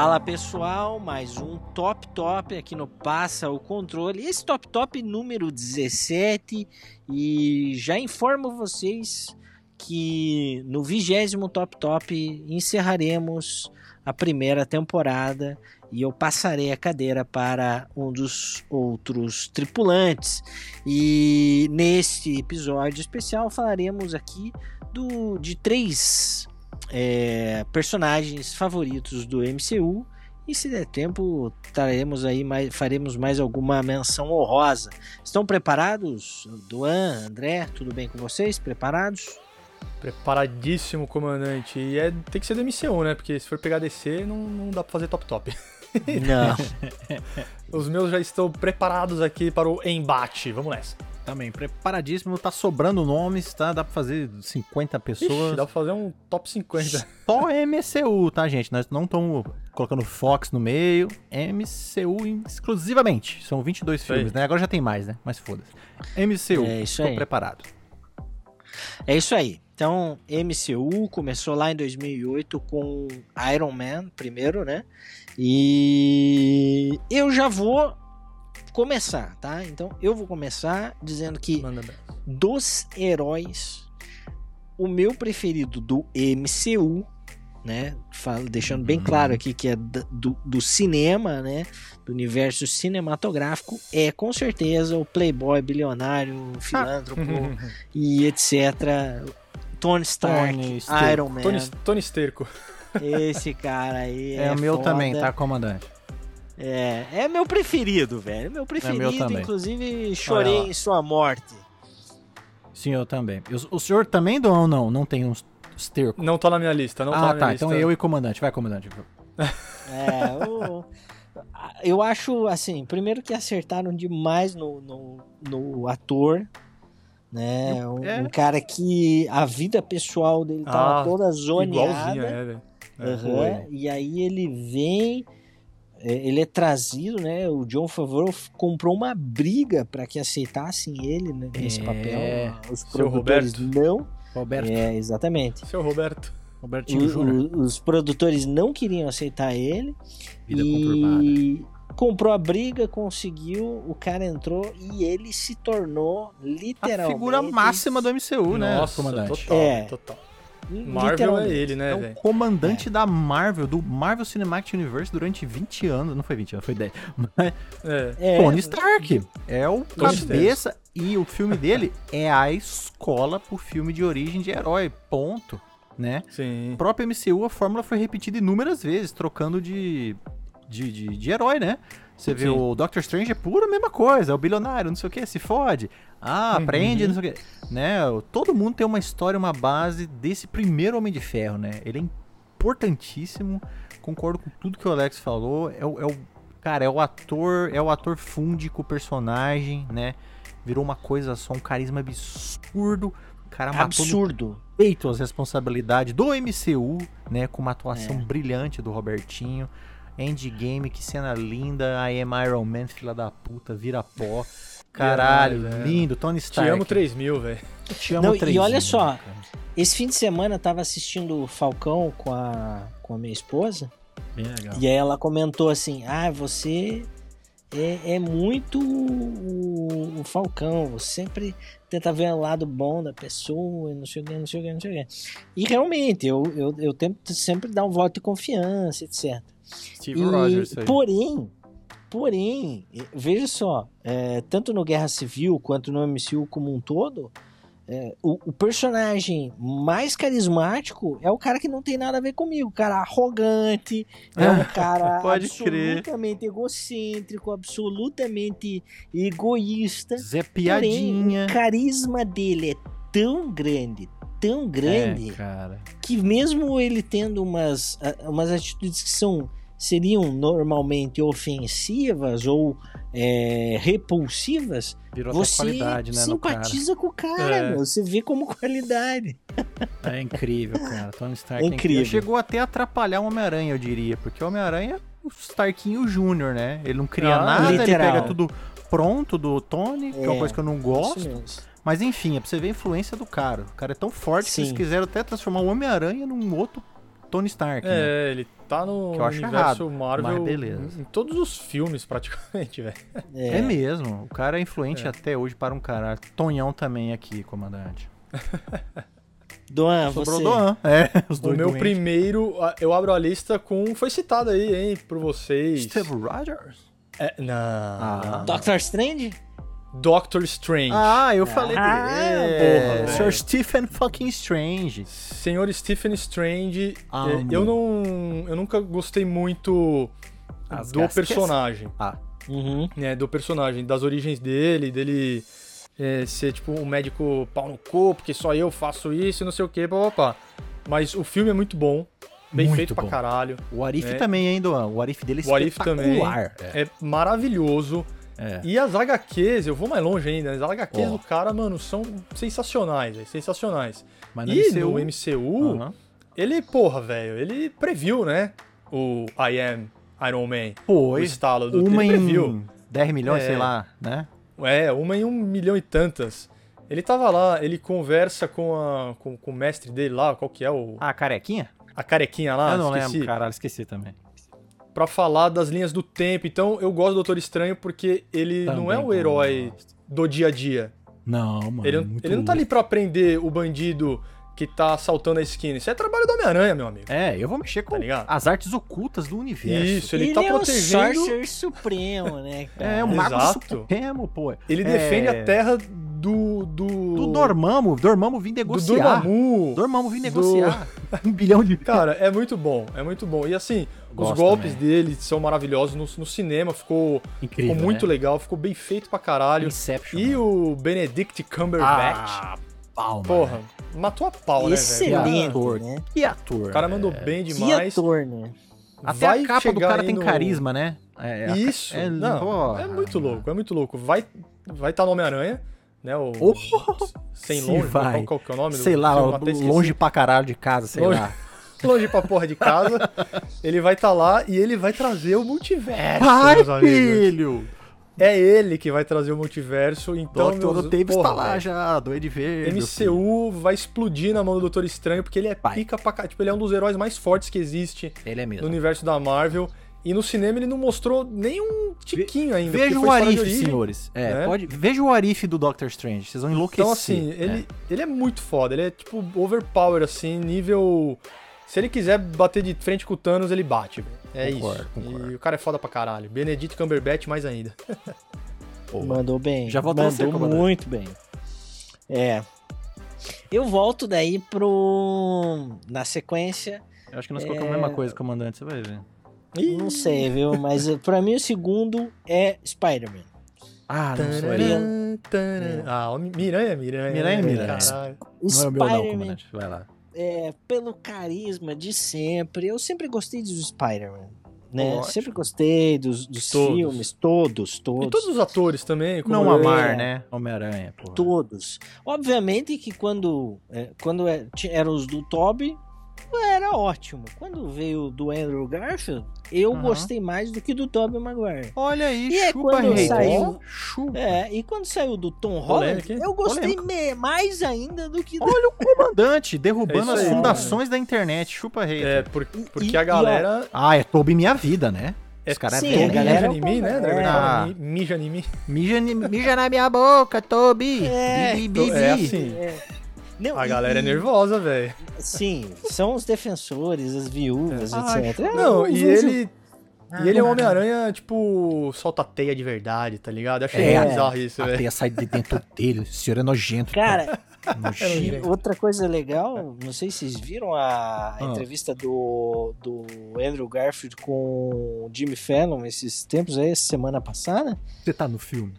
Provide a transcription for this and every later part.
Fala pessoal, mais um Top Top aqui no Passa o Controle. Esse Top Top número 17 e já informo vocês que no vigésimo Top Top encerraremos a primeira temporada e eu passarei a cadeira para um dos outros tripulantes. E neste episódio especial falaremos aqui do, de três é, personagens favoritos do MCU. E se der tempo, traremos aí mais, faremos mais alguma menção honrosa. Estão preparados? Duan, André, tudo bem com vocês? Preparados? Preparadíssimo, comandante. E é, tem que ser do MCU, né? Porque se for pegar DC, não, não dá pra fazer top-top. Não. Os meus já estão preparados aqui para o embate. Vamos nessa. Também, preparadíssimo, tá sobrando nomes, tá? Dá pra fazer 50 pessoas. Ixi, dá pra fazer um top 50. Só MCU, tá, gente? Nós não estamos colocando Fox no meio. MCU exclusivamente. São 22 filmes, né? Agora já tem mais, né? Mas foda-se. MCU, é isso aí. tô preparado. É isso aí. Então, MCU começou lá em 2008 com Iron Man, primeiro, né? E eu já vou começar, tá? Então eu vou começar dizendo que dos heróis, o meu preferido do MCU, né? Deixando bem claro aqui que é do, do cinema, né? Do universo cinematográfico, é com certeza o playboy bilionário, filântropo e etc. Tony Stark, Tony Iron Man. Tony, Tony Sterco. Esse cara aí é, é o meu foda. também, tá, comandante? É, é meu preferido, velho. Meu preferido, é meu inclusive chorei em sua morte. Sim, eu também. O, o senhor também ou não? Não tem uns esterco? Não tá na minha lista, não ah, tá na minha tá, lista. então eu e comandante. Vai, comandante. é, o, eu acho, assim, primeiro que acertaram demais no, no, no ator, né? Um, é. um, cara que a vida pessoal dele tava ah, toda zoneada. É, uhum, e aí ele vem é, ele é trazido, né? O John Favreau comprou uma briga para que aceitassem ele né, nesse é, papel. Os produtores não. Roberto. É, exatamente. Seu Roberto. Robertinho o, Júnior. Os produtores não queriam aceitar ele. Vida e comprou a briga, conseguiu, o cara entrou e ele se tornou literalmente. A figura máxima do MCU, né, Nossa, comandante? Total, é. total. Marvel é ele, né, velho? É o comandante é. da Marvel, do Marvel Cinematic Universe durante 20 anos. Não foi 20 anos, foi 10. Mas, é. é. Tony Stark. É o Tony cabeça. Stark. E o filme dele é a escola pro filme de origem de herói. Ponto. Né? Sim. O próprio MCU, a fórmula foi repetida inúmeras vezes, trocando de, de, de, de herói, né? Você vê o Doctor Strange é pura mesma coisa, é o bilionário, não sei o que, se fode. Ah, uhum. aprende, não sei o que. Né? Todo mundo tem uma história, uma base desse primeiro Homem de Ferro, né? Ele é importantíssimo. Concordo com tudo que o Alex falou. É o, é o cara, é o ator, é o ator funde com o personagem, né? Virou uma coisa só, um carisma absurdo. O cara matou absurdo. peito as responsabilidades do MCU, né? Com uma atuação é. brilhante do Robertinho. Endgame, que cena linda. I am Iron Man, filha da puta, vira pó. Caralho, Caralho lindo. Tony Stark. Te amo 3 mil, velho. Te amo Não, 3 E olha mil, só, cara. esse fim de semana eu tava assistindo Falcão com a, com a minha esposa. Bem legal. E aí ela comentou assim: Ah, você é, é muito o, o, Falcão, você sempre tenta ver o lado bom da pessoa, não sei o que, não sei o que, não sei o que. E realmente, eu, eu, eu tento sempre dar um voto de confiança, etc. Steve e, Rogers aí. Porém, porém, veja só, é, tanto no Guerra Civil quanto no MCU como um todo, é, o, o, personagem mais carismático é o cara que não tem nada a ver comigo, o cara arrogante, é um cara absolutamente crer. egocêntrico, absolutamente egoísta. Zé Piadinha. Porém, o carisma dele é tão grande, tão grande, é, que mesmo ele tendo umas, umas atitudes que são seriam normalmente ofensivas ou é, repulsivas, Virou você qualidade, né, simpatiza com o cara, é. você vê como qualidade. É incrível, cara. Tony Stark é incrível. Chegou até a atrapalhar o Homem-Aranha, eu diria, porque o Homem-Aranha é o Starkinho Júnior, né? Ele não cria ah, nada, literal. ele pega tudo pronto do Tony, que é uma é, coisa que eu não gosto. Mas enfim, é pra você ver a influência do cara. O cara é tão forte Sim. que eles quiseram até transformar o Homem-Aranha num outro Tony Stark, né? É, ele tá no Que eu acho universo errado, Marvel mas beleza. em todos os filmes, praticamente, velho. É. mesmo. O cara é influente até hoje para um caralho. Tonhão também aqui, comandante. Doan, Sobrou você. Doan. É, os O dois meu doentes. primeiro, eu abro a lista com. Foi citado aí, hein, por vocês. Steve Rogers? É, não. Ah. Doctor Strange? Doctor Strange. Ah, eu falei Ah, dele. porra, É, velho. Sir Stephen fucking Strange. Senhor Stephen Strange, Amo. é, eu não. Eu nunca gostei muito As do personagem. Ah, Uhum. né, do personagem, das origens dele, dele é, ser tipo um médico pau no cu, porque só eu faço isso e não sei o que, papapá. Mas o filme é muito bom, bem Muito feito bom. pra caralho, o Arif É. também, hein, Doan? O Arif dele é O What If também. espetacular. É. é maravilhoso. É. E as HQs, eu vou mais longe ainda, as HQs Ó. do cara, mano, são sensacionais, velho, sensacionais. Mas e MCU, no MCU, Aham. ele, porra, velho, ele previu, né, o I Am Iron Man, o Foi. estalo do Uma ele previu. em 10 milhões, É. sei lá, né? É, uma em um milhão e tantas. Ele tava lá, ele conversa com, a, com, com o mestre dele lá, qual que é o. Ah, carequinha? A carequinha lá, eu não esqueci. lembro, caralho, esqueci também. Pra falar das linhas do tempo. Então eu gosto do Doutor Estranho porque ele não é Também o herói do dia a dia. Não, mano. Ele, muito ele não tá ali pra prender o bandido que tá assaltando a esquina. Isso é trabalho do Homem-Aranha, meu amigo. É, eu vou mexer com Tá as artes ocultas do universo. Isso, ele, Ele, tá é protegendo. o Sorcerer Supremo, né, cara? É, o Mago Exato. Supremo, pô. Ele É, defende a terra do. Do, Do Dormammu. Dormammu vim do negociar. Dormammu. Dormammu vim negociar. um bilhão de... Cara, é muito bom, é muito bom. E assim, Gosto os golpes também. dele são maravilhosos. No, no cinema ficou, Incrível, ficou muito né? legal, ficou bem feito pra caralho. Inception. E o Benedict Cumberbatch, Ah, palma. porra, matou a pau, né, velho? Excelente, ator. né? Que ator. O cara mandou é. bem Que demais. ator, né? Até Vai a capa do cara tem no- carisma, né? É, Isso, é- não, é muito louco, é muito louco. Vai vai tá no Homem-Aranha, né, o... Oh, sem se longe, vai. qual, que é o nome? do Sei lá, até esqueci. longe pra caralho de casa, sei Longe- lá. longe pra porra de casa. ele vai estar lá e ele vai trazer o multiverso, Ai, meus amigos. filho! É ele que vai trazer o multiverso, então. Doutor meus- Davis porra, tá lá velho. já, doido verde. MCU vai explodir na mão do Doutor Estranho, porque ele é Vai. pica pra. Tipo, ele é um dos heróis mais fortes que existe Ele é no mesmo. universo da Marvel. E no cinema ele não mostrou nem um tiquinho ainda. Veja o Arif, origem. senhores. É, né? pode, veja o Arif do Doctor Strange, vocês vão enlouquecer. Então, assim, ele, É. ele é muito foda. Ele é, tipo, overpower, assim, nível. Se ele quiser bater de frente com o Thanos, ele bate. É Concordo, isso. concordo. E o cara é foda pra caralho. Benedict Cumberbatch mais ainda. Pô, Mandou bem. Já voltou Mandou você, muito bem. É. Eu volto daí pro. Na sequência. Eu acho que nós colocamos a mesma coisa, comandante, você vai ver. Não sei, viu? Mas pra mim o segundo é Spider-Man. Ah, não sou Tarará. eu. Tarará. Ah, o Miranha, Miranha. Miranha, Miranha. Caralho. Não é o meu não, Spider-Man, comandante. Vai lá. é, pelo carisma de sempre, eu sempre gostei do Spider-Man. Né? Ótimo. Sempre gostei dos, dos Todos. filmes, todos, todos. E todos os atores também. como Não amar, né? Homem-Aranha. Todos. Obviamente que quando, é, quando é, eram os do Toby, era ótimo. Quando veio do Andrew Garfield, eu Aham. gostei mais do que do Tobey Maguire. Olha aí, E é chupa quando hater. saiu- Chupa. É, e quando saiu do Tom Holland, Polêmica, eu gostei me- mais ainda do que do... Olha o comandante derrubando É as aí, fundações da internet. Chupa hater. É, por- porque e- a e, galera. Ah, é Toby minha vida, né? É, Os caras sim, é a Toby. galera- mija em mim, né? É. Dragon? Ah. Mi- Mija em mim. Mija, na minha boca, Toby. É, Bi, bi, bi, É bi. assim. Não, A e- galera é nervosa, velho. Sim, são os defensores, as viúvas, Ah, etc. Não, É, e ele. Ah, E ele é um não. Homem-Aranha, tipo, solta teia de verdade, tá ligado? Eu achei É. bizarro isso, A velho. teia sai de dentro dele. O senhor é nojento. Cara, Nojento. Outra coisa legal, não sei se vocês viram a Ah. entrevista do, do Andrew Garfield com o Jimmy Fallon esses tempos aí, essa semana passada. Você tá no filme?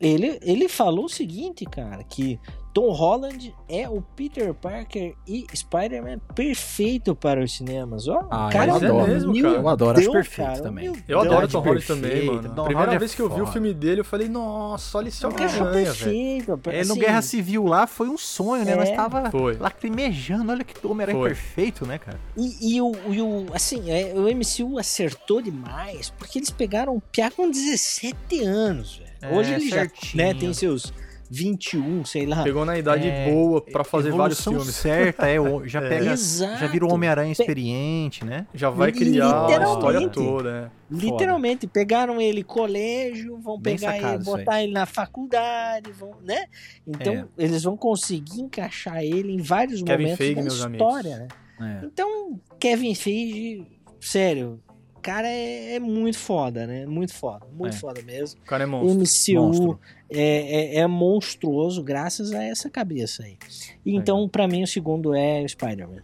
Ele, ele falou o seguinte, cara, que Tom Holland é o Peter Parker e Spider-Man perfeito para os cinemas. Ó, Ah, o cara mas é mesmo, meu cara. Eu adoro, acho perfeito cara, também. Eu adoro Tom Holland também, mano. Tom Holland primeira é vez que eu vi o filme dele, eu falei, nossa, olha esse É velho. perfeito. É, no assim, Guerra Civil lá foi um sonho, né? É. Nós tava Foi. lacrimejando. Olha que Homem-Aranha Foi. perfeito, né, cara? E, e o, e o- assim, é, o MCU acertou demais, porque eles pegaram o Pia com 17 anos, velho. É, Hoje ele já certinho. né, tem seus 21, sei lá. Pegou na idade É, boa pra fazer vários filmes. certa, é, o- já É. pega, Exato. já virou Homem-Aranha experiente, né? Já vai criar a história toda, né? Literalmente, pegaram ele colégio, vão Bem pegar ele, botar ele na faculdade, vão, né? Então, É. eles vão conseguir encaixar ele em vários Kevin momentos Feige, da história, né? É. Então, Kevin Feige, sério, cara é, é muito foda, né? Muito foda, muito É. foda mesmo. O cara é O monstro. MCU Monstro. é, é, é monstruoso graças a essa cabeça aí. E então, pra mim, o segundo é o Spider-Man.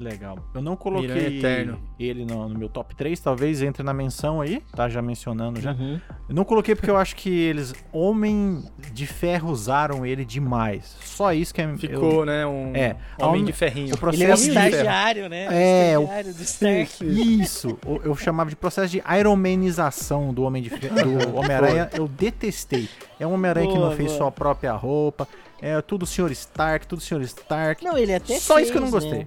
Legal. Eu não coloquei Eterno. ele no, no meu top 3, talvez entre na menção aí, tá? Já mencionando já. Uhum. Eu não coloquei porque eu acho que eles, Homem de Ferro, usaram ele demais. Só isso que é. Ficou, né? Um É. homem A- de ferrinho. O processo Ele é de- estagiário, né? É, o estagiário do Stark. Isso, eu chamava de processo de iromanização do Homem de Ferro, do Homem-Aranha, eu detestei. É um Homem-Aranha que não Boa, fez sua própria roupa, é tudo Sr. Stark, tudo Sr. Stark. Não, ele até Só fez, isso que eu não gostei. né?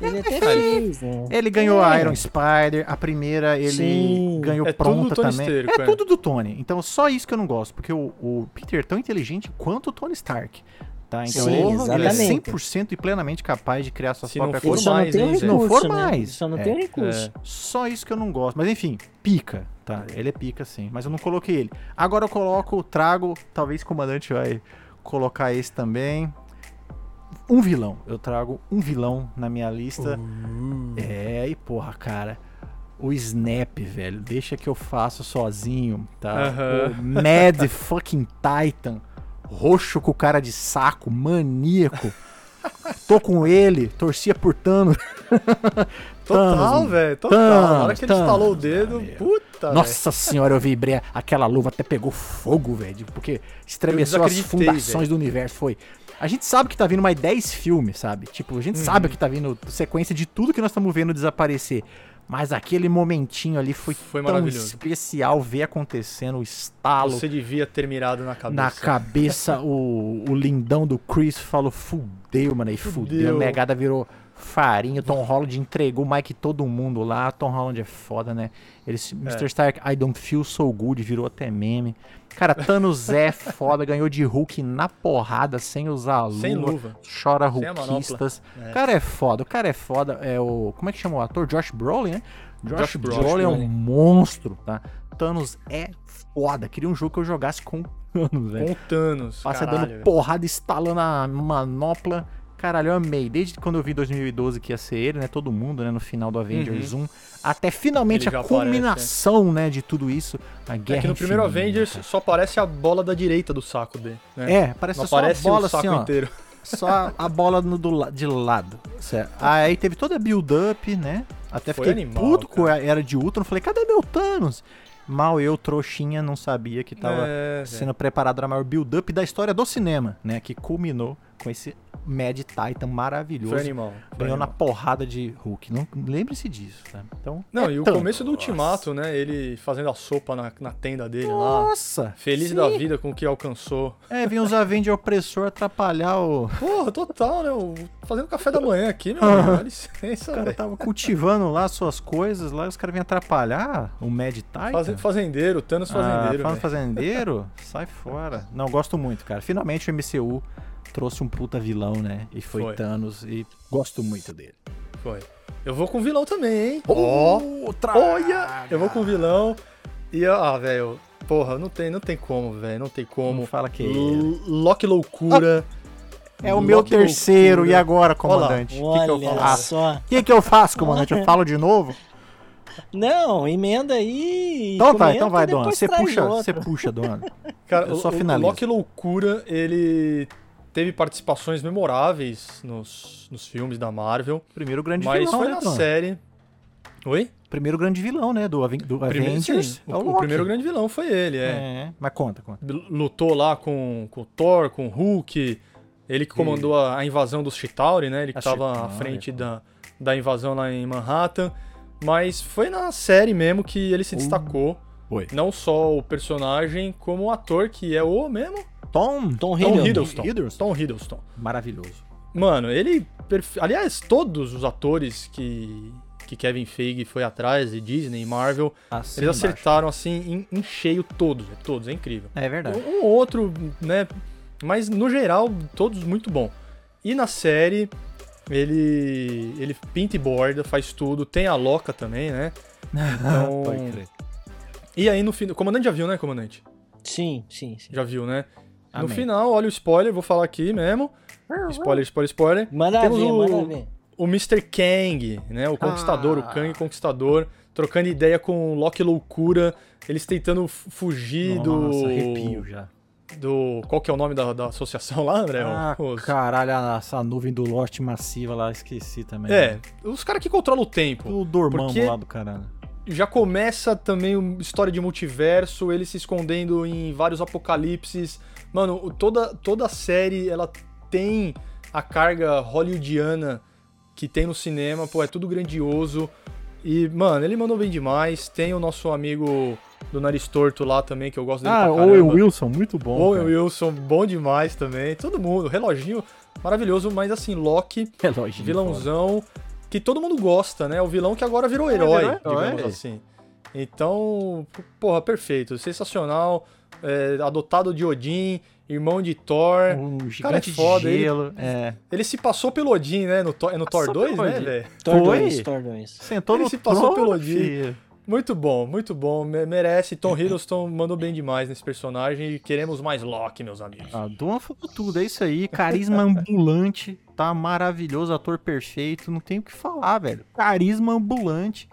Ele até É, fez, né? Ele ganhou É. a Iron Spider, a primeira ele Sim. ganhou É pronta também. Stark, é é. tudo do Tony. Então só isso que eu não gosto, porque o, o Peter é tão inteligente quanto o Tony Stark. Tá? Então Sim, ele, ele é exatamente. 100% e plenamente capaz de criar suas próprias Ele só não mais, tem recurso, Se não for né? mais, Ele Só não é. tem recurso. Só isso que eu não gosto. Mas enfim, pica, tá? Ele é pica sim, mas eu não coloquei ele. Agora eu coloco, trago, talvez o comandante vai colocar esse também. Um vilão. Eu trago um vilão na minha lista. É, e porra, cara. O Snap, velho. Deixa que eu faço sozinho, tá? Aham. O Mad fucking Titan. Roxo com cara de saco, maníaco. Tô com ele, torcia por Thanos. Total, Thanos, velho. Total. Na hora que ele Thanos, estalou o dedo, puta. Nossa senhora, eu vibrei. Aquela luva até pegou fogo, velho. Porque estremeceu as fundações do universo. Foi. A gente sabe que tá vindo mais 10 filmes, sabe? Tipo, a gente Uhum. sabe que tá vindo sequência de tudo que nós estamos vendo desaparecer. Mas aquele momentinho ali foi, Foi tão especial ver acontecendo o estalo Você devia ter mirado na cabeça. na cabeça. o, o lindão do Chris falou: fudeu, mano. Aí fudeu. Fudeu. Negada virou farinha. Tom Holland entregou o Mike todo mundo lá. Tom Holland é foda, né? Ele, Mr. Stark, I don't feel so good, virou até meme. Cara, Thanos é foda, ganhou de Hulk na porrada, sem usar a luva. Sem luva. Chora Hulkistas. É. O cara é foda, o cara é foda. É o. Como é que chama o ator? Josh Brolin, né? Josh, Josh Brolin, Brolin. é um monstro, tá? Thanos é foda. Queria um jogo que eu jogasse com Thanos, velho. Com o Thanos. Passa dando porrada, estalando a manopla. Caralho, eu amei. Desde quando eu vi em 2012 que ia ser ele, né? Todo mundo, né? No final do Avengers 1. Até finalmente Uhum. A culminação, né? De tudo isso. A guerra É que no primeiro infinita. Avengers só aparece a bola da direita do saco dele. Né? É, parece Não só a aparece bola o saco assim, ó. inteiro. Só a- a bola no, do, de lado. Certo. Aí teve toda a build-up, né? Até Foi fiquei animal, puto com a cara. era de Ultron. Falei, cadê meu Thanos? Mal eu, trouxinha, não sabia que tava É, sendo preparado para a maior build-up da história do cinema, né? Que culminou com esse Mad Titan maravilhoso. Foi animal. foi Ganhou na animal. porrada de Hulk. Não lembre-se disso, tá? Então. Não, é e o Thanos. começo do Ultimato, né? Ele fazendo a sopa na, na tenda dele lá. Nossa! Feliz sim. da vida com o que alcançou. É, vinha os Avenger opressor atrapalhar o. Porra, total, né? O- Fazendo café da manhã aqui, meu amigo. Dá licença, O cara velho. tava cultivando lá suas coisas, lá os caras vêm atrapalhar o Mad Titan. Faze- Fazendeiro, Thanos Ah, fazendeiro. falando velho. fazendeiro, sai fora. Não, gosto muito, cara. Finalmente o MCU trouxe um puta vilão, né? E foi, Foi. Thanos e gosto muito dele. Foi. Eu vou com vilão também, hein? Outra! Olha! Eu vou com vilão. E, ah, velho, porra, não tem, não tem como, velho. Não tem como. Não fala que é L- Loki Loucura. É o meu Loki terceiro, Loucura. e agora, comandante? O que, que eu Olha faço? só. O que, que eu faço, comandante? Eu falo de novo? Não, emenda aí. Então tá, comenta, então vai, Dona. Você puxa, você puxa, Dona. Cara, Eu o, só o finalizo. Loki Loucura, ele teve participações memoráveis nos, nos filmes da Marvel. Primeiro grande mas vilão, foi né, na série. Oi? Primeiro grande vilão, né, do, Aven do Avengers. sim, é o, o, o primeiro grande vilão foi ele, é. É, mas conta, conta. Lutou lá com, com o Thor, com o Hulk. Ele que comandou a, a invasão dos Chitauri, né? Ele que estava à frente da, da invasão lá em Manhattan. Mas foi na série mesmo que ele se destacou. Foi. Não só o personagem, como o ator, que é o mesmo Tom, Tom Tom Hiddleston. Hiddleston. Tom Hiddleston. Maravilhoso. Mano, ele. perfe- Aliás, todos os atores que, que Kevin Feige foi atrás, e Disney e Marvel, Assim eles embaixo. acertaram assim em, em cheio todos, é todos, é incrível. É verdade. Um ou outro, né, Mas no geral, todos muito bom. E na série, ele ele pinta e borda, faz tudo. Tem a Loca também, né? Então, Pode crer. e aí no final, o comandante já viu, né, comandante? Sim, sim, sim. Já viu, né? No Amém. final, olha o spoiler, vou falar aqui mesmo. Spoiler, spoiler, spoiler. Manda Temos ver, o- manda ver. o Mr. Kang, né? O Conquistador, Ah. o Kang Conquistador, trocando ideia com o Loki Loucura, eles tentando fugir Nossa, do. arrepio já. Do. Qual que é o nome da, da associação lá, André? Ah, Os- caralho, essa nuvem do Lost massiva lá, esqueci também. É, os caras que controlam o tempo. O Dormammu Porque- lá do caralho. Já começa também uma história de multiverso, ele se escondendo em vários apocalipses. Mano, toda, toda a série ela tem a carga hollywoodiana que tem no cinema, pô, é tudo grandioso. E, mano, ele mandou bem demais. Tem o nosso amigo do nariz torto lá também, que eu gosto dele Ah, pra Owen caramba. Wilson, muito bom. Owen cara. Wilson, bom demais também. Todo mundo, reloginho maravilhoso, mas assim, Loki, Relógio. vilãozão que todo mundo gosta, né? O vilão que agora virou É, herói, virou herói. digamos assim. Então, porra, perfeito, sensacional. É, adotado de Odin, irmão de Thor. Um Cara, é gigante foda, de ele- gelo. É. Ele se passou pelo Odin, né? No, Thor- é no Thor Passou 2, pelo né, velho? Thor Foi? 2, Thor 2. Sentou Ele no se passou trono, pelo Odin. filho. Muito bom, muito bom. me- Merece. Tom Hiddleston mandou bem demais nesse personagem e queremos mais Loki, meus amigos. Ah, Duan falou tudo, é isso aí. Carisma ambulante, tá maravilhoso, ator perfeito, não tem o que falar, velho. Carisma ambulante.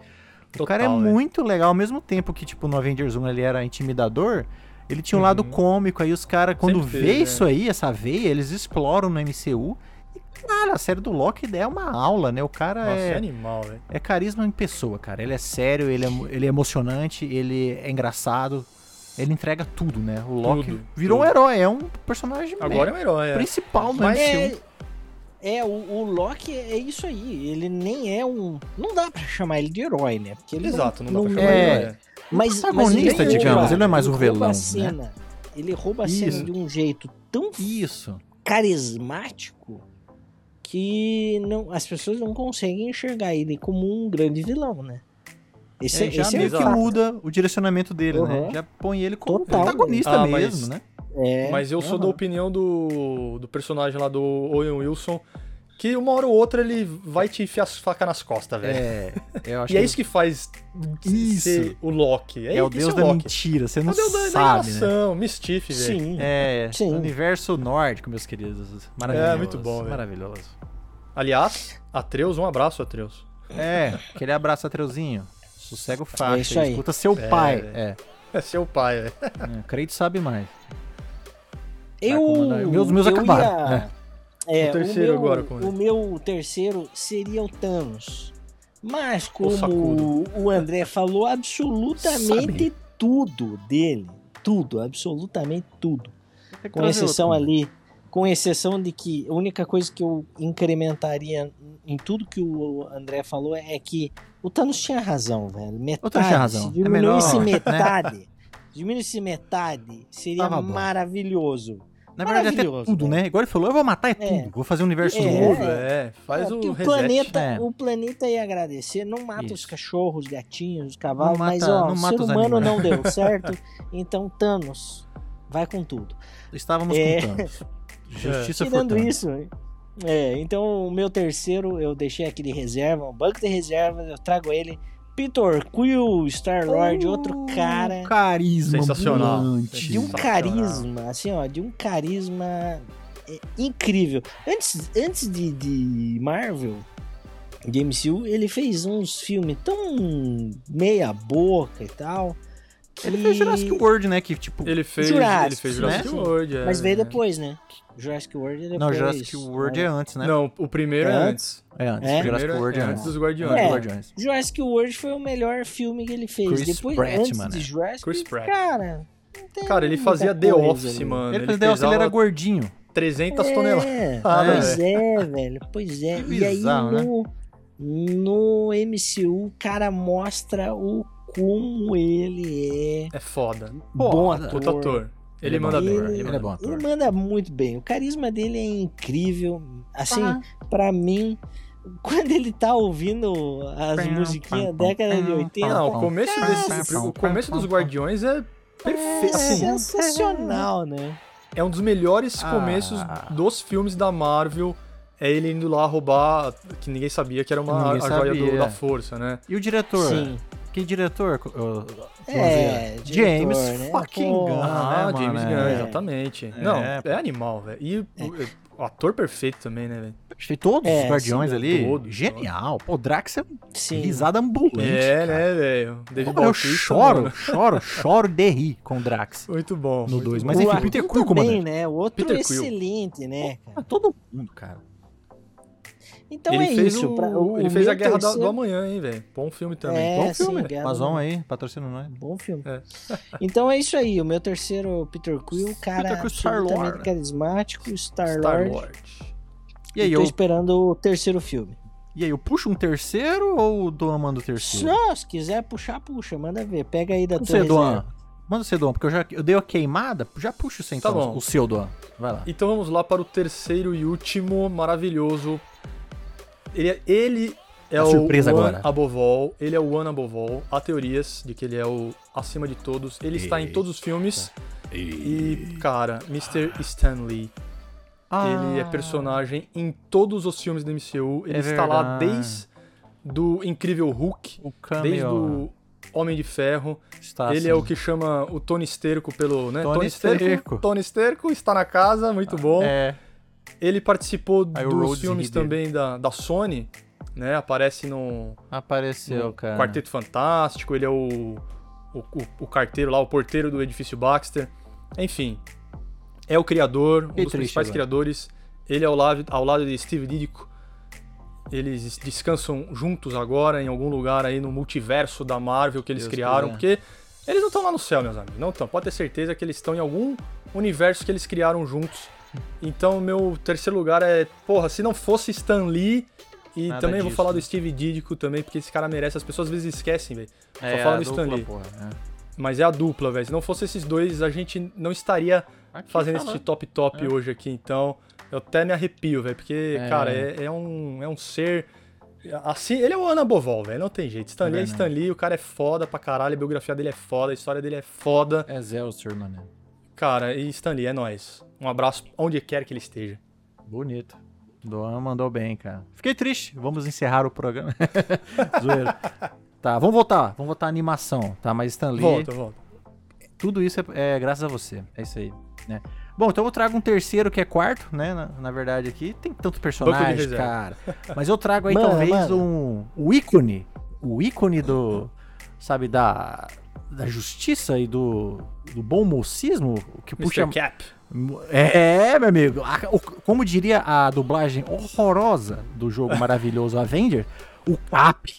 o cara é Total, velho. muito legal, ao mesmo tempo que, tipo, no Avengers 1 ele era intimidador, ele tinha um lado Uhum. cômico, aí os caras, quando Sempre vê teve, isso aí, essa veia, eles exploram no MCU. E, cara, a série do Loki é uma aula, né? O cara Nossa, é é, animal, velho. é carisma em pessoa, cara. Ele é sério, ele é, ele é emocionante, ele é engraçado. Ele entrega tudo, né? O Loki Tudo, virou tudo. um herói, é um personagem Agora é um herói, é. principal no Mas- MCU. É, é o, o Loki é isso aí. Ele nem é um. Não dá pra chamar ele de herói, né? Porque ele Exato, não dá pra não- chamar é- de herói. É. Mas, protagonista, mas digamos, ele não é mais um ele vilão, rouba né? cena. Ele rouba a cena de um jeito tão Isso. carismático que não, as pessoas não conseguem enxergar ele como um grande vilão, né? Esse, É, já esse é meio o que fato. muda o direcionamento dele, né? Uhum. Já põe ele como Total. protagonista Ah, mas- mesmo, né? É, Mas eu sou aham. da opinião do, do personagem lá do Owen Wilson, que uma hora ou outra ele vai te enfiar as facas nas costas, velho. É, eu acho E é isso que faz Isso. ser o Loki. É, é o deus é da Loki. mentira, você É não o deus da, da sabe, né? Mischief, velho. Sim. É, Sim. universo nórdico, meus queridos. Maravilhoso. É, muito bom, velho. Maravilhoso. Aliás, Atreus, um abraço, Atreus. É, aquele abraço, Atreuzinho. Sossega o faixa. É. Escuta seu É, pai. É, É seu pai, velho. é, Creito sabe mais. Eu, comandar. Meus- meus eu acabaram, ia- né? É, O terceiro meu, agora. O meu terceiro seria o Thanos. Mas como o André falou, absolutamente Sabe. tudo dele. Tudo, absolutamente tudo. Com exceção outro. ali, com exceção de que a única coisa que eu incrementaria em tudo que o André falou é que o Thanos tinha razão, velho. Metade, tinha razão. se É diminuísse né? metade, diminuísse metade, seria Tava bom. Na verdade, até tudo, velho. né? Igual ele falou, eu vou matar é É. tudo. Vou fazer um universo É. novo. É. Faz É, o o reset. planeta, É. o planeta ia agradecer. Não mata os Isso. cachorros, os gatinhos, os cavalos, Não mas mata- ó, não o mata ser os humano animais. não deu certo. Então Thanos vai com tudo. Estávamos É. com Thanos. Justiça por Tirando isso, é, então o meu terceiro eu deixei aqui de reserva, um banco de reserva, eu trago ele. Peter Quill, Star-Lord, outro cara Carisma. Sensacional. ambulante. de um Sensacional. carisma, assim, ó, de um carisma é, incrível. Antes, antes de, de Marvel, de MCU, ele fez uns filmes tão meia boca e tal. Que... Ele fez Jurassic World, né? Que tipo. Ele fez, Jurassic, ele fez né? Jurassic World, é. Mas veio depois, né? Jurassic World é depois. Não, Jurassic World é antes, né? Não, o primeiro é, É antes. É antes. É? O Jurassic World é é antes. antes dos Guardiões. Antes É. dos Guardiões. Jurassic World foi o melhor filme que ele fez. Chris depois, Pratt, antes mano. de Jurassic, Chris Pratt. cara... Cara, ele fazia The Office, ali. mano. Ele, Ele, ele, ele era gordinho. 300 toneladas. É, Ah, pois é, velho. Pois é. Que E aí bizarro, né? no, no MCU, o cara mostra o como ele é É foda. Pô, bom puta ator. Puta ator. Ele, é bom manda bem. Ele- Ele, Ele é manda bom ator. Ele manda muito bem. O carisma dele é incrível. Assim, Ah. pra mim, quando ele tá ouvindo as musiquinhas da década de pam, 80, Não, o começo, desse, o começo dos. Guardiões é é perfeito. Assim, sensacional, né? é um dos melhores Ah. começos dos filmes da Marvel. É ele indo lá roubar, que ninguém sabia que era uma Ninguém a joia do- da força, né? E o diretor? Sim. Que diretor? Uh, É, ver. diretor, James né? fucking Porra. Gunn, Ah, né, James mano? Gunn, É. exatamente. É, Não, pô. é animal, velho. E o, o ator perfeito também, né, velho? Fez todos É, os Guardiões sim, ali. todos, Genial. Pô, o Drax é Sim. risada ambulante. É, cara. né, velho? Pô, eu Bautista, choro, mano. choro, choro de rir com o Drax. Muito bom. No muito dois, bom. mas o enfim, Arthur Peter Quill, também, comandante. né? O outro Peter Quill. excelente, né, cara? Ah, Todo mundo, cara. Então ele é fez, isso. o, pra- o ele fez a Guerra terceiro- do Amanhã, hein, velho? Bom filme também. É, Bom sim, filme. Guerra Mazon do- aí, patrocina nós. Bom filme. É. Então é isso aí. O meu terceiro Peter Quill, cara Peter Quill, absolutamente Star-Lord. carismático, Star-Lord. Star-Lord. E aí, tô eu, esperando o terceiro filme. e aí, eu puxo um terceiro ou o Doan manda o terceiro? Só, se quiser puxar, puxa. Manda ver. Pega aí da Não tua sei, Doan. Manda você, Doan, porque eu já eu dei a queimada, já puxa você então, Tá bom. o seu, Doan. Vai lá. Então vamos lá para o terceiro e último maravilhoso. Ele, é- ele é A o surpresa One agora. Above All. Ele é o One Above All. Há teorias de que ele é o acima de todos. Ele está em todos os filmes. E, cara, Mr. Stanley. Ele é personagem em todos os filmes do MCU. Ele É está lá desde do Incrível Hulk, O desde o Homem de Ferro. está ele assim. é o que chama o Tony Esterco pelo, né? Tony Esterco. Esterco. Tony Esterco está na casa, muito bom. É, Ele participou dos Rhodes filmes também da, da Sony, né? Aparece no, apareceu, no cara. Quarteto Fantástico, ele é o, o, o, o carteiro lá, o porteiro do edifício Baxter. Enfim, é o criador, um Fiquei dos triste principais agora. criadores. Ele é ao lado, ao lado de Steve Ditko. Eles descansam juntos agora em algum lugar aí no multiverso da Marvel que eles Deus criaram, quiser. porque eles não estão lá no céu, meus amigos. Não estão. Pode ter certeza que eles estão em algum universo que eles criaram juntos. Então, meu terceiro lugar é, porra, se não fosse Stan Lee e Nada também vou disso, falar né? do Steve Ditko também, porque esse cara merece, as pessoas às vezes esquecem, velho. É, Só fala a do Stan Lee. porra, é. Mas é a dupla, velho. Se não fosse esses dois, a gente não estaria Aqui fazendo falando. esse top top É. hoje aqui. Então, eu até me arrepio, velho. Porque, É. cara, é, é um, é um ser. Assim, ele é o Ana Bovol, velho. Não tem jeito. Stan Lee é verdade. Stan Lee, o cara é foda pra caralho. A biografia dele é foda, a história dele é foda. É Zelster, mano. Cara, e Stan Lee, é nóis. Um abraço onde quer que ele esteja. Bonito. Doan mandou bem, cara. Fiquei triste. Vamos encerrar o programa. Zoeira. Tá, vamos voltar. Vamos voltar à animação, tá? Mas Stanley, Volta, volta. tudo isso é, é graças a você. É isso aí, né? Bom, então eu trago um terceiro que é quarto, né? Na, na verdade aqui. Tem tantos personagens, reserva. cara. Mas eu trago aí Mano, talvez mano. um... O ícone. O ícone do... Sabe, da... Da justiça e do... Do bom mocismo. O que puxa... Mr. Cap. É, meu amigo. A- o- como diria a dublagem horrorosa do jogo maravilhoso Avenger, o Cap.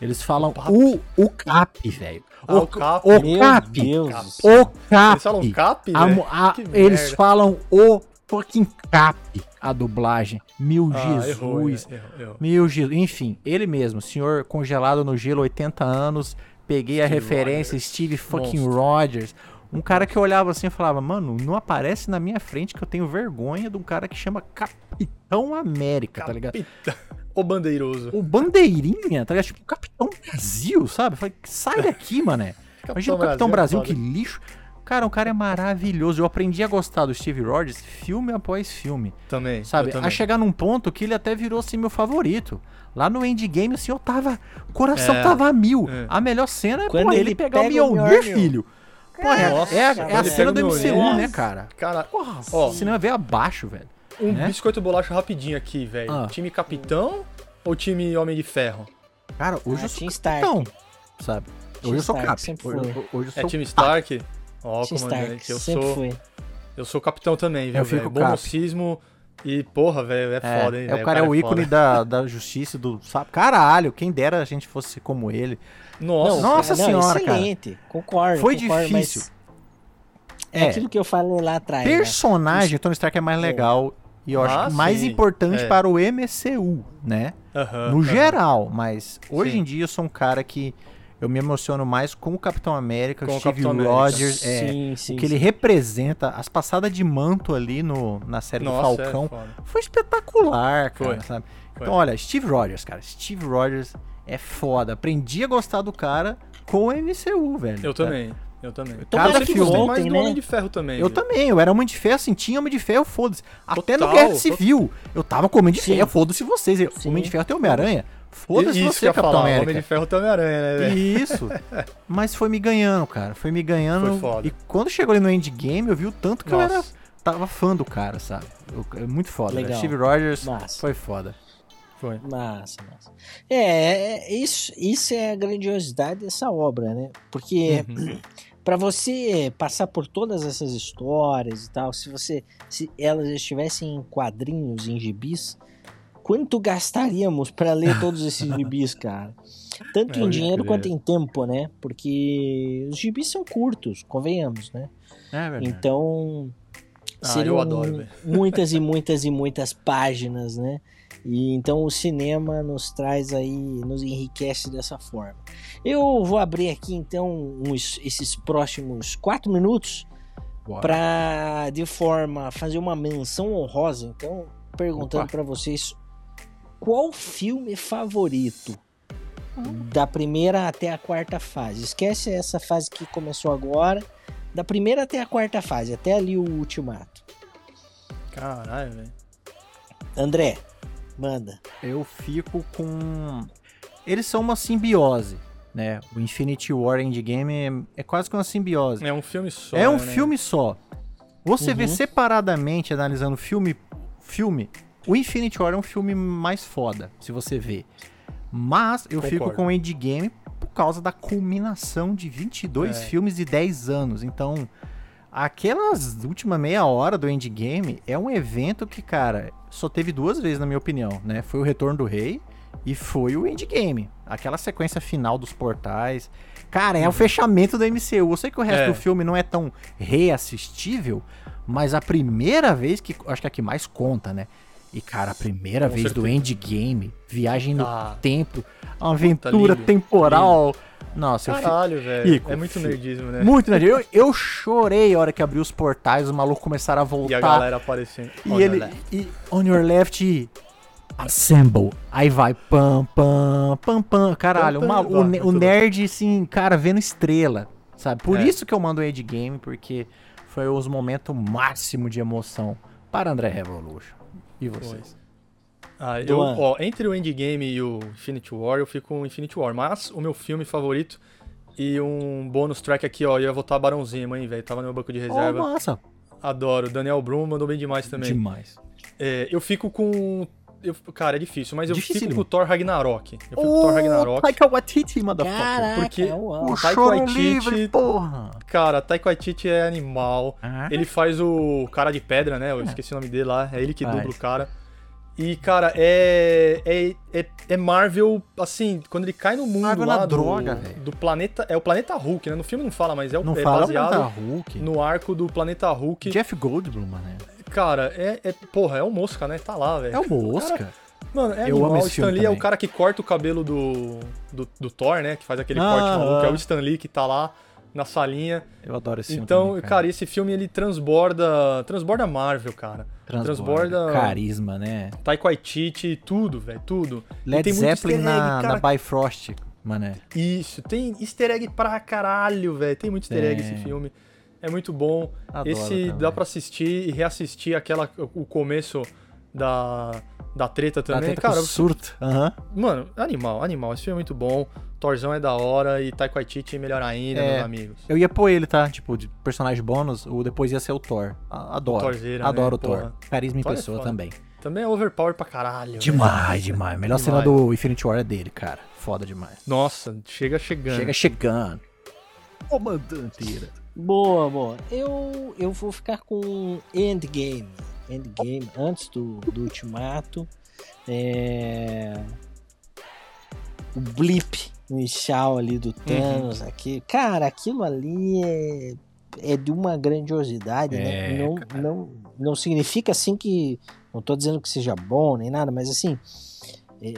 Eles falam o, o Cap, velho. Ah, o Cap. O Meu Cap. Deus. O Cap. Eles falam Cap, A mo- a- eles merda. falam o fucking Cap, a dublagem. Meu Ah, Jesus. errou, errou, errou. Meu Jesus. Enfim, ele mesmo, senhor congelado no gelo, 80 anos. Peguei a Steve referência, Rogers. Steve fucking Monstro. Rogers. Um cara que eu olhava assim e falava, mano, não aparece na minha frente que eu tenho vergonha de um cara que chama Capitão América, tá ligado? O bandeiroso. O Bandeirinha, tá ligado? Tipo, Capitão Brasil, sabe? Eu falei, sai daqui, mané. Imagina o Capitão Brasil, é que foda. lixo. Cara, o cara é maravilhoso. Eu aprendi a gostar do Steve Rogers filme após filme. Também. Sabe? também. A chegar num ponto que ele até virou assim meu favorito. Lá no Endgame, assim, eu tava. O coração É, tava a mil. é. A melhor cena é Quando porra, ele, ele pegar o pega o Mjolnir, filho. Porra, é- Nossa, é, é a cena do o MCU, Mjolnir. né, cara? Cara, Porra, ó. o cinema veio abaixo, velho. um né? biscoito bolacha rapidinho aqui, velho. Ah. Time Capitão ou time Homem de Ferro? Cara, hoje Ah, eu sou Team Stark. capitão, sabe? Hoje eu sou Stark, cap. sempre Hoje, foi. hoje eu É sou time Stark? Ó, Team comandante, Stark, eu sempre sou, foi. eu sou capitão também, viu, Eu fico velho? Bom cap. E, porra, velho, é, É, foda, hein, é, velho? o cara é o ícone foda. da, da justiça, do. Sabe? Caralho, quem dera a gente fosse como ele. Nossa, Nossa não, senhora, cara. excelente. Concordo. Foi concordo, difícil. É, É. aquilo que eu falei lá atrás. né? Personagem, Tony Stark é mais legal. E eu acho Ah, que mais sim, importante é. para o MCU, né? No geral, mas hoje Sim. em dia eu sou um cara que eu me emociono mais com o Capitão América, Com o Steve Capitão América. Rogers, é, Sim, sim. o que ele sim. representa, as passadas de manto ali no, na série Nossa, do Falcão, é foi espetacular, cara, Foi. sabe? Foi. Então, olha, Steve Rogers, cara, Steve Rogers é foda. Aprendi a gostar do cara com o MCU, velho. Eu também. Eu também. Cara, que voltem, mais do né? Homem de Ferro também. Eu viu? também, eu era Homem de Ferro, assim, tinha Homem de Ferro, foda-se. Até no Guerra Civil, eu tava com Homem de Sim. Ferro, foda-se vocês. Sim. Homem de Ferro tem Homem-Aranha, foda-se Isso você, Capitão falar, América. Homem de Ferro tem Homem-Aranha, né, velho? Isso. Mas foi me ganhando, cara. Foi me ganhando. Foi foda. E quando chegou ali no endgame, eu vi o tanto que eu era. Nossa. Tava fã do cara, sabe? Eu- é muito foda. Legal. Steve Rogers Massa. foi foda. Foi. Massa, massa. É, é, isso, isso é a grandiosidade dessa obra, né? Porque Uhum. pra você passar por todas essas histórias e tal, se você se elas estivessem em quadrinhos, em gibis, quanto gastaríamos pra ler todos esses gibis, cara? Tanto em dinheiro crer. quanto em tempo, né? Porque os gibis são curtos, convenhamos, né? É verdade. Então, Ah, seriam eu adoro, muitas e muitas e muitas páginas, né? E então o cinema nos traz aí, nos enriquece dessa forma. Eu vou abrir aqui então uns- esses próximos quatro minutos para de forma fazer uma menção honrosa. Então, perguntando para vocês qual filme favorito da primeira até a quarta fase. Esquece essa fase que começou agora. Da primeira até a quarta fase, até ali o ultimato. Caralho, velho. André, manda. Eu fico com. Eles são uma simbiose, né? O Infinity War Endgame é, é quase que uma simbiose. É um filme só. É um né? filme só. Você vê Uhum. separadamente, analisando filme, filme, o Infinity War é um filme mais foda, se você vê. Mas eu fico Concordo. com o Endgame por causa da culminação de 22 É. filmes de 10 anos. Então, aquelas última meia hora do Endgame é um evento que, cara, só teve duas vezes, na minha opinião, né? Foi o Retorno do Rei e foi o Endgame. Aquela sequência final dos portais. Cara, é o fechamento da MCU. Eu sei que o resto É. do filme não é tão reassistível, mas a primeira vez que. Acho que é a que mais conta, né? E, cara, a primeira Com vez do certeza. Endgame, viagem no Ah. tempo, uma aventura lindo, temporal. Nossa, eu fico. Caralho, velho. É muito nerdismo, né? Muito, né? Eu, eu chorei a hora que abriu os portais, os malucos começaram a voltar. E a galera aparecendo. E Olha ele. E on your left. e Assemble. Aí vai pam, pam, pam, pam. Caralho, Pam, o, o, o nerd, assim, cara, vendo estrela. Sabe? Por É. isso que eu mando o Endgame, porque foi os momentos máximo de emoção para André Revolution. E vocês? Ah, eu, ó, entre o Endgame e o Infinity War, eu fico com o Infinity War. Mas o meu filme favorito e um bônus track aqui, ó, eu ia votar Barãozinho, hein, velho. Tava no meu banco de Oh, reserva. nossa, Adoro. Daniel Brum mandou bem demais também. demais. É, eu fico com. Eu, cara, é difícil, mas eu fico Dificílimo. com o Thor Ragnarok. Eu fico com o Thor Ragnarok. Taika Waititi, motherfucker. Caraca, porque. O Taika choro Waititi- porra. Cara, Taika Waititi é animal. Ah, Ele faz o cara de pedra, né? Eu esqueci o nome dele lá. É ele que Faz. dubla o cara. E, cara, é, é, é, é Marvel, assim, quando ele cai no mundo Marvel lá na do, droga, velho. do planeta... É o planeta Hulk, né? No filme não fala, mas é, o, Não é fala baseado Planeta Hulk. no arco do planeta Hulk. Jeff Goldblum, mano. Cara, é, é... Porra, é o Mosca, né? Tá lá, velho. É o Mosca. Cara, Mano, é Eu animal. O Stan Lee é o cara que corta o cabelo do, do, do Thor, né? Que faz aquele Ah, corte maluco. É ah. o Stan Lee que tá lá na salinha. Eu adoro esse filme. Então, também, cara. esse filme ele transborda. Transborda Marvel, cara. transborda- Carisma, né? Taika Waititi, tudo, velho, tudo. Led Zeppelin egg, na, cara. na Bifrost, mané. Isso, tem easter egg pra caralho, velho. Tem muito easter egg esse filme. É muito bom. Adoro esse também. dá pra assistir e reassistir aquela o começo da da treta também. tenta cara, com surto. Aham. mano, animal, animal. Esse filme é muito bom. Torzão é da hora e Taika Waititi melhor ainda, É. meus amigos. Eu ia pôr ele, tá? Tipo, de personagem bônus, ou depois ia ser o Thor. Adoro. Thorzeira, né? Adoro o Porra. Thor. Carisma em Thor é pessoa foda. também. Também é overpower pra caralho. velho. Demais, demais. Melhor cena Demais. do Infinity War é dele, cara. Foda demais. Nossa, chega chegando. Chega chegando. Comandanteira. Boa, boa. Eu, eu vou ficar com Endgame. Endgame, antes do, do Ultimato. É... O blip inicial ali do Thanos aqui. Cara, aquilo ali é, é de uma grandiosidade, É, né? Não, cara. não, não significa assim que. Não tô dizendo que seja bom nem nada, mas assim. é,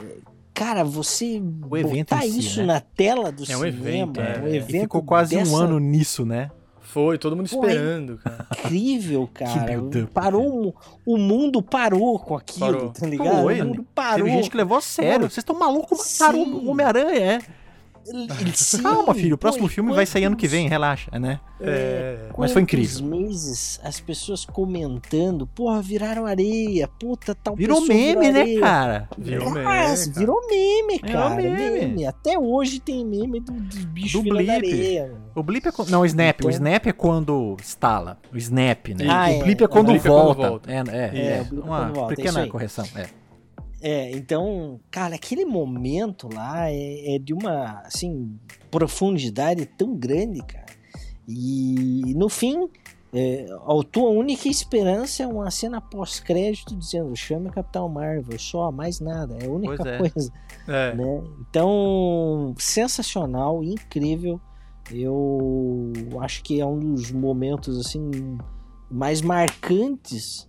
cara, você O evento botar si, isso né? na tela do É um cinema, evento, é. um evento ficou quase um dessa ano nisso, né? Foi, todo mundo Pô, esperando, cara. incrível, cara. build-up, parou, o mundo parou com aquilo, Parou. tá ligado? Foi, o mundo parou. Teve gente que levou a sério. Vocês estão malucos? Sim. o Homem-Aranha, é. Sim, Calma, filho, o próximo pô, filme vai sair ano que vem, relaxa, né? É, Mas foi incrível. meses as pessoas comentando, porra, viraram areia, puta, tal Virou meme, virou né, cara? Virou meme, Nossa, cara. virou meme, Virou cara. meme. meme. Até hoje tem meme do, dos bichos Do blip. areia. O blip é quando... Não, o snap. Então- O snap é quando estala. O snap, né? Ah, o é. blip é blip é quando volta. É, é, É, é. é Uma é pequena correção. É. É, então, cara, aquele momento lá é, é de uma, assim, profundidade tão grande, cara. E no fim, é, a tua única esperança é uma cena pós-crédito dizendo chame o Capitão Marvel, só, mais nada, é a única é. coisa, é. né? Então, sensacional, incrível. Eu acho que é um dos momentos, assim, mais marcantes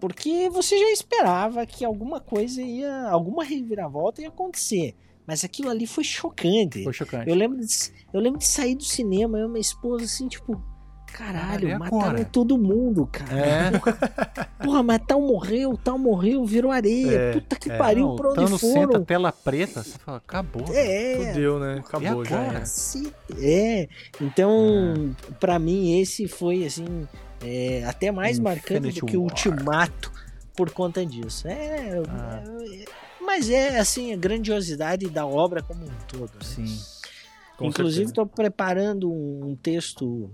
porque você já esperava que alguma coisa ia, alguma reviravolta ia acontecer. Mas aquilo ali foi chocante. Foi chocante. Eu lembro, de, eu lembro de sair do cinema, eu e minha esposa assim, tipo, caralho, Caralho, mataram agora? todo mundo, cara. É. Porra, mas tal morreu, tal morreu, virou areia. É, Puta que é. pariu, Não, pra o onde Thanos senta foram? tela preta, você fala, acabou. É, Fudeu, né? Acabou já. era. Cacete. É, então, pra mim, esse foi, assim, é, até mais marcante Infinity do que o. Ultimato por conta disso. É, Ah. é, mas é, assim, a grandiosidade da obra como um todo. né? Sim. Com Inclusive, estou preparando um texto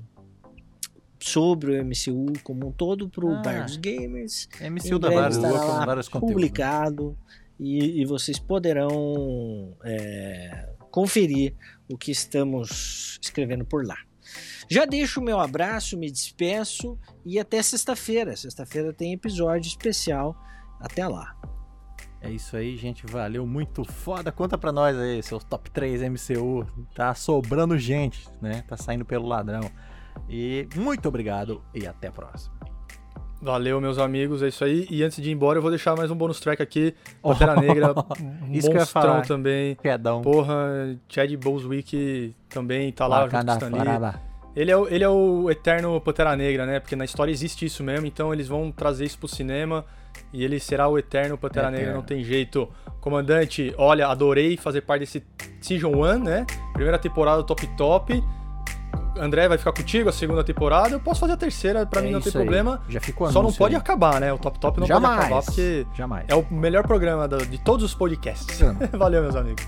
sobre o MCU como um todo para o Ah. Bar dos Gamers. MCU dá breve vários, publicado e, e vocês poderão é, conferir o que estamos escrevendo por lá. Já deixo o meu abraço, me despeço e até sexta-feira. Sexta-feira tem episódio especial. Até lá. É isso aí, gente. Valeu, muito foda. Conta pra nós aí, seus top 3 MCU. Tá sobrando gente, né? Tá saindo pelo ladrão. E muito obrigado e até a próxima. Valeu, meus amigos, é isso aí. E antes de ir embora, eu vou deixar mais um bônus track aqui. Pantera Negra, Isso monstrão falar. também. Quedão. Porra, Chad Boswick também tá lá junto com. Ele é, o, ele é o eterno Pantera Negra, né? Porque na história existe isso mesmo, então eles vão trazer isso pro cinema e ele será o eterno Pantera Eterno. Negra, não tem jeito. Comandante, olha, adorei fazer parte desse Season 1, né? Primeira temporada top top. André vai ficar contigo a segunda temporada. Eu posso fazer a terceira, pra É mim não tem aí. problema. Já ficou Só não pode aí. acabar, né? O top top não Jamais. pode acabar porque Jamais. é o melhor programa de todos os podcasts. Valeu, meus amigos.